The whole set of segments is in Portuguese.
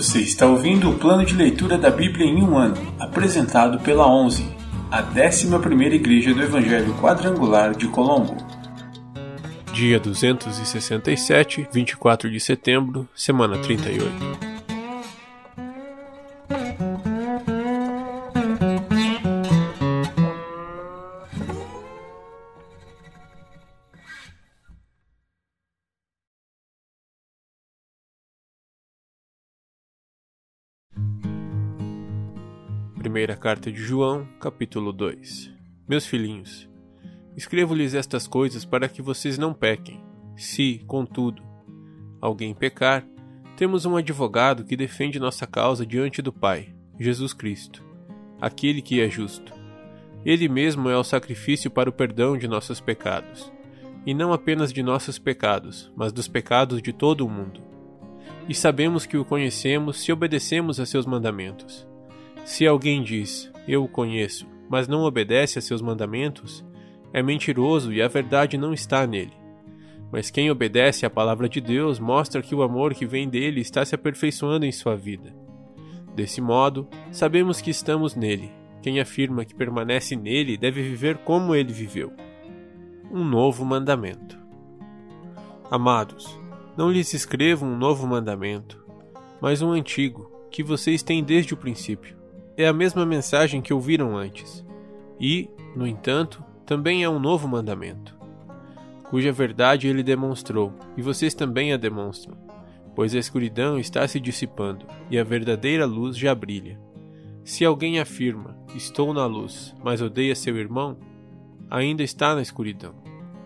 Você está ouvindo o plano de leitura da Bíblia em um ano, apresentado pela 11, a 11ª Igreja do Evangelho Quadrangular de Colombo. Dia 267, 24 de setembro, semana 38. Primeira carta de João, capítulo 2 Meus filhinhos, escrevo-lhes estas coisas para que vocês não pequem. Se, contudo, alguém pecar, temos um advogado que defende nossa causa diante do Pai, Jesus Cristo, aquele que é justo. Ele mesmo é o sacrifício para o perdão de nossos pecados, e não apenas de nossos pecados, mas dos pecados de todo o mundo. E sabemos que o conhecemos se obedecemos a seus mandamentos. Se alguém diz, Eu o conheço, mas não obedece a seus mandamentos, é mentiroso e a verdade não está nele. Mas quem obedece à palavra de Deus mostra que o amor que vem dele está se aperfeiçoando em sua vida. Desse modo, sabemos que estamos nele. Quem afirma que permanece nele deve viver como ele viveu. Um novo mandamento. Amados, não lhes escrevo um novo mandamento, mas um antigo, que vocês têm desde o princípio é a mesma mensagem que ouviram antes, e, no entanto, também é um novo mandamento, cuja verdade ele demonstrou, e vocês também a demonstram, pois a escuridão está se dissipando e a verdadeira luz já brilha. Se alguém afirma, estou na luz, mas odeia seu irmão, ainda está na escuridão.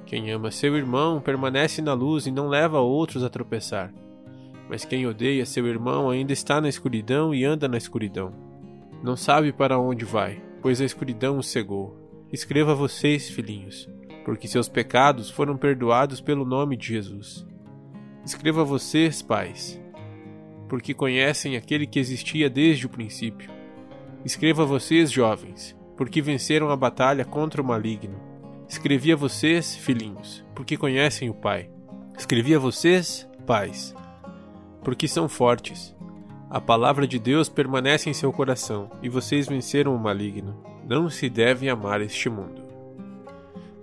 Quem ama seu irmão permanece na luz e não leva outros a tropeçar. Mas quem odeia seu irmão ainda está na escuridão e anda na escuridão não sabe para onde vai, pois a escuridão o cegou. Escreva a vocês, filhinhos, porque seus pecados foram perdoados pelo nome de Jesus. Escreva a vocês, pais, porque conhecem aquele que existia desde o princípio. Escreva a vocês, jovens, porque venceram a batalha contra o maligno. Escrevi a vocês, filhinhos, porque conhecem o Pai. Escrevi a vocês, pais, porque são fortes a palavra de Deus permanece em seu coração, e vocês venceram o maligno. Não se deve amar este mundo.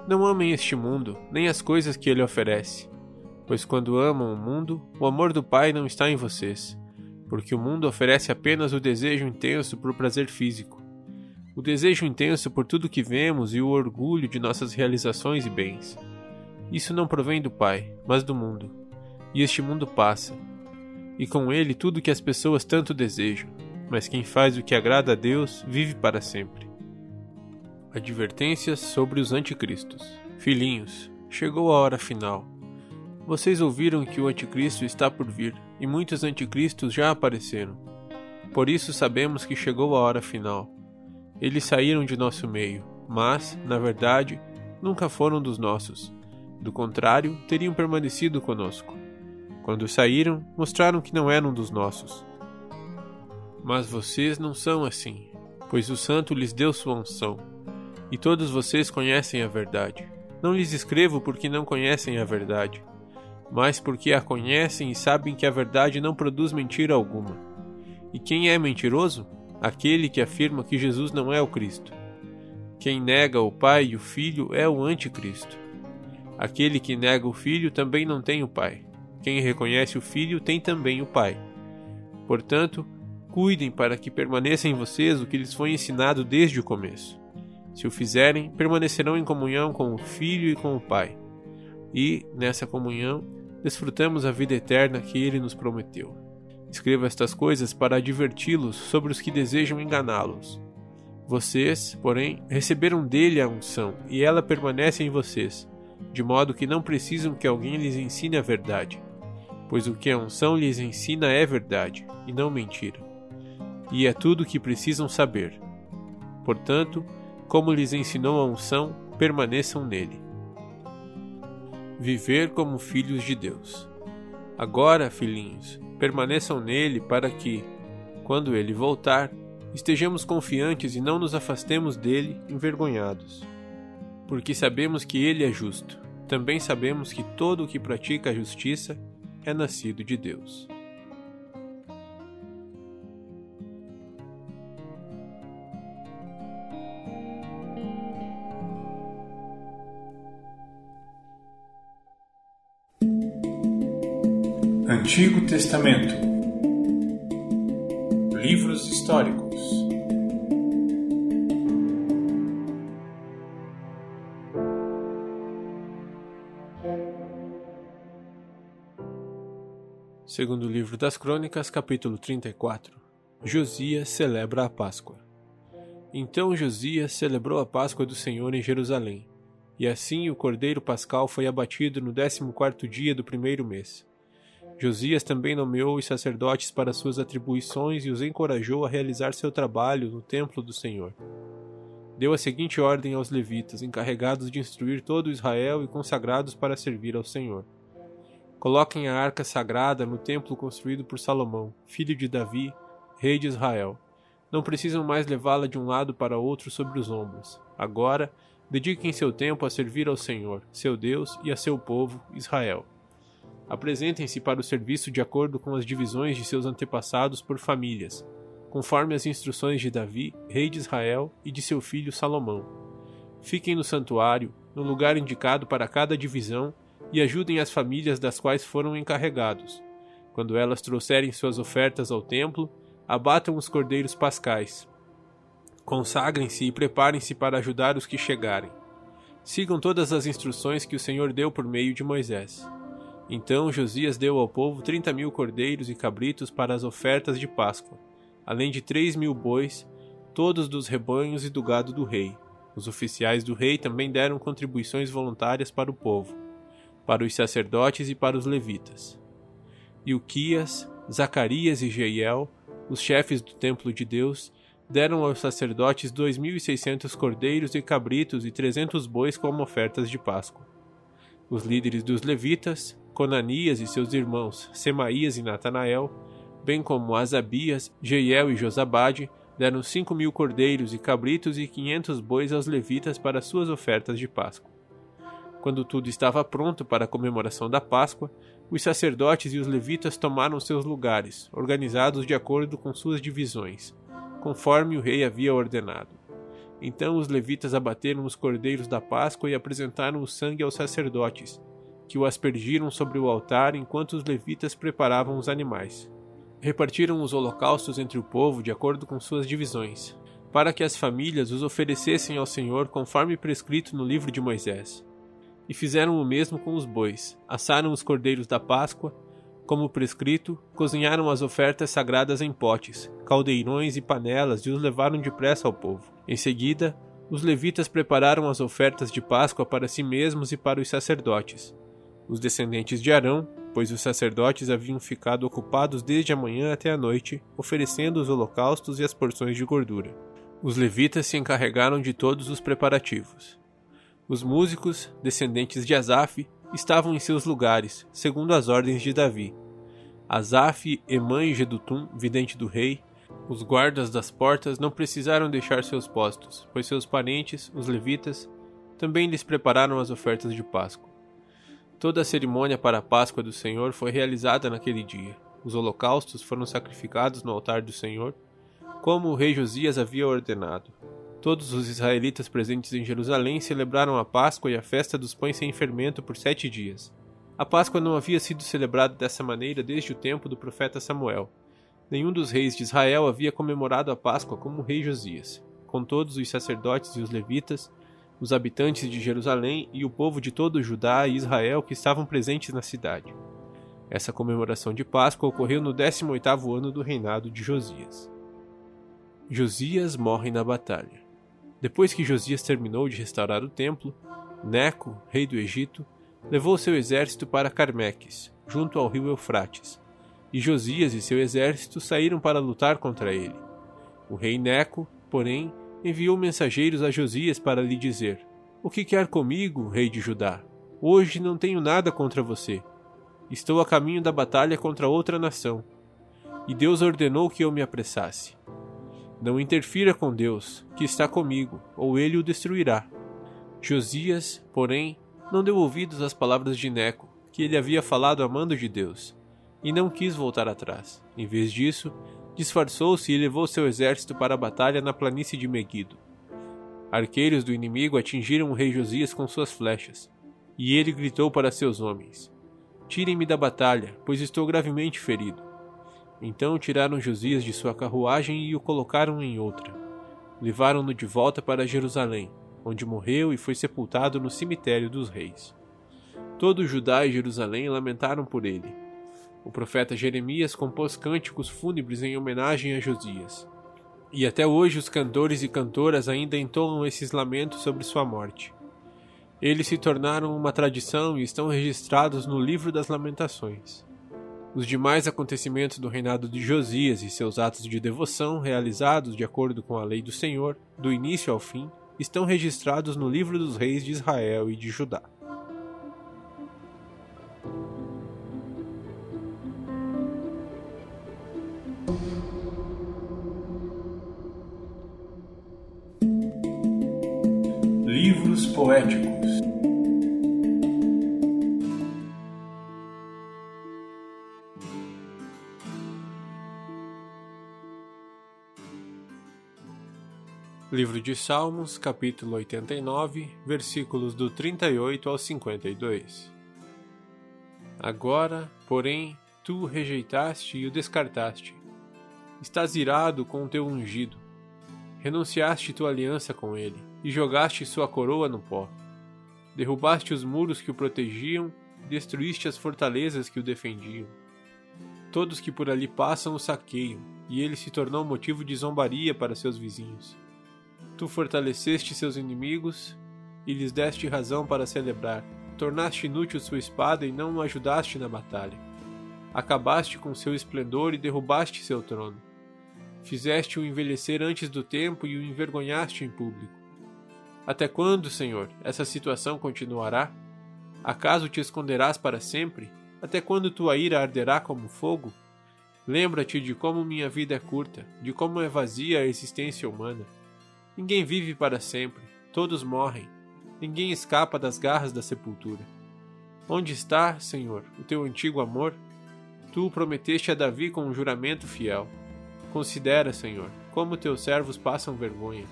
Não amem este mundo, nem as coisas que ele oferece, pois quando amam o mundo, o amor do Pai não está em vocês, porque o mundo oferece apenas o desejo intenso por prazer físico, o desejo intenso por tudo que vemos e o orgulho de nossas realizações e bens. Isso não provém do Pai, mas do mundo. E este mundo passa, e com ele tudo o que as pessoas tanto desejam, mas quem faz o que agrada a Deus vive para sempre. Advertências sobre os anticristos. Filhinhos, chegou a hora final. Vocês ouviram que o anticristo está por vir, e muitos anticristos já apareceram. Por isso sabemos que chegou a hora final. Eles saíram de nosso meio, mas, na verdade, nunca foram dos nossos. Do contrário, teriam permanecido conosco. Quando saíram, mostraram que não eram dos nossos. Mas vocês não são assim, pois o Santo lhes deu sua unção, e todos vocês conhecem a verdade. Não lhes escrevo porque não conhecem a verdade, mas porque a conhecem e sabem que a verdade não produz mentira alguma. E quem é mentiroso? Aquele que afirma que Jesus não é o Cristo. Quem nega o Pai e o Filho é o Anticristo. Aquele que nega o Filho também não tem o Pai. Quem reconhece o Filho tem também o Pai. Portanto, cuidem para que permaneça em vocês o que lhes foi ensinado desde o começo. Se o fizerem, permanecerão em comunhão com o Filho e com o Pai. E, nessa comunhão, desfrutamos a vida eterna que ele nos prometeu. Escreva estas coisas para adverti-los sobre os que desejam enganá-los. Vocês, porém, receberam dele a unção, e ela permanece em vocês, de modo que não precisam que alguém lhes ensine a verdade pois o que a unção lhes ensina é verdade, e não mentira. E é tudo o que precisam saber. Portanto, como lhes ensinou a unção, permaneçam nele. Viver como filhos de Deus. Agora, filhinhos, permaneçam nele para que, quando ele voltar, estejamos confiantes e não nos afastemos dele envergonhados. Porque sabemos que ele é justo. Também sabemos que todo o que pratica a justiça é nascido de Deus. Antigo Testamento Livros históricos Segundo livro das Crônicas, capítulo 34 Josias celebra a Páscoa. Então Josias celebrou a Páscoa do Senhor em Jerusalém, e assim o cordeiro pascal foi abatido no décimo quarto dia do primeiro mês. Josias também nomeou os sacerdotes para suas atribuições e os encorajou a realizar seu trabalho no templo do Senhor. Deu a seguinte ordem aos levitas, encarregados de instruir todo Israel e consagrados para servir ao Senhor. Coloquem a arca sagrada no templo construído por Salomão, filho de Davi, rei de Israel. Não precisam mais levá-la de um lado para outro sobre os ombros. Agora, dediquem seu tempo a servir ao Senhor, seu Deus, e a seu povo, Israel. Apresentem-se para o serviço de acordo com as divisões de seus antepassados por famílias, conforme as instruções de Davi, rei de Israel, e de seu filho Salomão. Fiquem no santuário, no lugar indicado para cada divisão, e ajudem as famílias das quais foram encarregados. Quando elas trouxerem suas ofertas ao templo, abatam os cordeiros pascais. Consagrem-se e preparem-se para ajudar os que chegarem. Sigam todas as instruções que o Senhor deu por meio de Moisés. Então Josias deu ao povo trinta mil cordeiros e cabritos para as ofertas de Páscoa, além de três mil bois, todos dos rebanhos e do gado do rei. Os oficiais do rei também deram contribuições voluntárias para o povo, para os sacerdotes e para os levitas. Ilquias, Zacarias e Jeiel, os chefes do templo de Deus, deram aos sacerdotes dois mil e seiscentos cordeiros e cabritos e trezentos bois como ofertas de Páscoa. Os líderes dos levitas, Conanias e seus irmãos, Semaías e Natanael, bem como Asabias, Jeiel e Josabade, deram cinco mil cordeiros e cabritos e quinhentos bois aos levitas para suas ofertas de Páscoa. Quando tudo estava pronto para a comemoração da Páscoa, os sacerdotes e os levitas tomaram seus lugares, organizados de acordo com suas divisões, conforme o rei havia ordenado. Então os levitas abateram os cordeiros da Páscoa e apresentaram o sangue aos sacerdotes, que o aspergiram sobre o altar enquanto os levitas preparavam os animais. Repartiram os holocaustos entre o povo de acordo com suas divisões, para que as famílias os oferecessem ao Senhor conforme prescrito no livro de Moisés. E fizeram o mesmo com os bois, assaram os cordeiros da Páscoa, como prescrito, cozinharam as ofertas sagradas em potes, caldeirões e panelas e os levaram depressa ao povo. Em seguida, os levitas prepararam as ofertas de Páscoa para si mesmos e para os sacerdotes, os descendentes de Arão, pois os sacerdotes haviam ficado ocupados desde a manhã até a noite, oferecendo os holocaustos e as porções de gordura. Os levitas se encarregaram de todos os preparativos. Os músicos, descendentes de Asaf, estavam em seus lugares, segundo as ordens de Davi. Asaf, Emã e Gedutum, vidente do rei, os guardas das portas não precisaram deixar seus postos, pois seus parentes, os levitas, também lhes prepararam as ofertas de Páscoa. Toda a cerimônia para a Páscoa do Senhor foi realizada naquele dia. Os holocaustos foram sacrificados no altar do Senhor, como o rei Josias havia ordenado. Todos os israelitas presentes em Jerusalém celebraram a Páscoa e a festa dos pães sem fermento por sete dias. A Páscoa não havia sido celebrada dessa maneira desde o tempo do profeta Samuel. Nenhum dos reis de Israel havia comemorado a Páscoa como o rei Josias. Com todos os sacerdotes e os levitas, os habitantes de Jerusalém e o povo de todo Judá e Israel que estavam presentes na cidade. Essa comemoração de Páscoa ocorreu no 18º ano do reinado de Josias. Josias morre na batalha. Depois que Josias terminou de restaurar o templo, Neco, rei do Egito, levou seu exército para Carmeques, junto ao rio Eufrates, e Josias e seu exército saíram para lutar contra ele. O rei Neco, porém, enviou mensageiros a Josias para lhe dizer: O que quer comigo, rei de Judá? Hoje não tenho nada contra você. Estou a caminho da batalha contra outra nação. E Deus ordenou que eu me apressasse. Não interfira com Deus, que está comigo, ou ele o destruirá. Josias, porém, não deu ouvidos às palavras de Neco, que ele havia falado amando de Deus, e não quis voltar atrás. Em vez disso, disfarçou-se e levou seu exército para a batalha na planície de Meguido. Arqueiros do inimigo atingiram o rei Josias com suas flechas, e ele gritou para seus homens: Tirem-me da batalha, pois estou gravemente ferido. Então tiraram Josias de sua carruagem e o colocaram em outra. Levaram-no de volta para Jerusalém, onde morreu e foi sepultado no cemitério dos reis. Todo Judá e Jerusalém lamentaram por ele. O profeta Jeremias compôs cânticos fúnebres em homenagem a Josias. E até hoje os cantores e cantoras ainda entoam esses lamentos sobre sua morte. Eles se tornaram uma tradição e estão registrados no Livro das Lamentações. Os demais acontecimentos do reinado de Josias e seus atos de devoção, realizados de acordo com a lei do Senhor, do início ao fim, estão registrados no Livro dos Reis de Israel e de Judá. Livro de Salmos, capítulo 89, versículos do 38 ao 52. Agora, porém, tu o rejeitaste e o descartaste. Estás irado com o teu ungido. Renunciaste tua aliança com ele e jogaste sua coroa no pó. Derrubaste os muros que o protegiam, destruíste as fortalezas que o defendiam. Todos que por ali passam o saqueiam, e ele se tornou motivo de zombaria para seus vizinhos. Tu fortaleceste seus inimigos e lhes deste razão para celebrar. Tornaste inútil sua espada e não o ajudaste na batalha. Acabaste com seu esplendor e derrubaste seu trono. Fizeste-o envelhecer antes do tempo e o envergonhaste em público. Até quando, Senhor, essa situação continuará? Acaso te esconderás para sempre? Até quando tua ira arderá como fogo? Lembra-te de como minha vida é curta, de como é vazia a existência humana. Ninguém vive para sempre, todos morrem. Ninguém escapa das garras da sepultura. Onde está, Senhor, o teu antigo amor? Tu o prometeste a Davi com um juramento fiel. Considera, Senhor, como teus servos passam vergonha.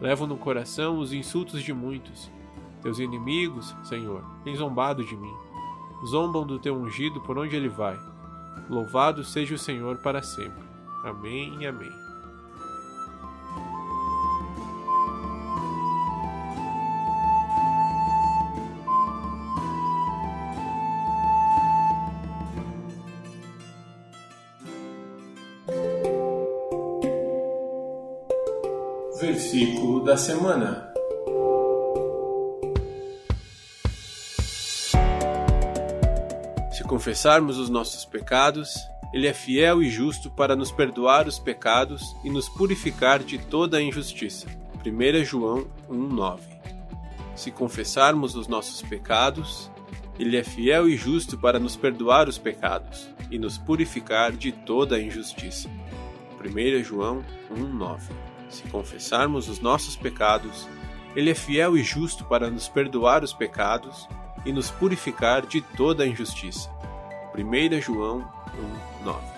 Levam no coração os insultos de muitos. Teus inimigos, Senhor, têm zombado de mim. Zombam do teu ungido por onde ele vai. Louvado seja o Senhor para sempre. Amém e amém. Versículo da semana. Se confessarmos os nossos pecados, Ele é fiel e justo para nos perdoar os pecados e nos purificar de toda a injustiça. 1 João 1,9 Se confessarmos os nossos pecados, Ele é fiel e justo para nos perdoar os pecados e nos purificar de toda a injustiça. 1 João 1,9 se confessarmos os nossos pecados, Ele é fiel e justo para nos perdoar os pecados e nos purificar de toda a injustiça. 1 João 1, 9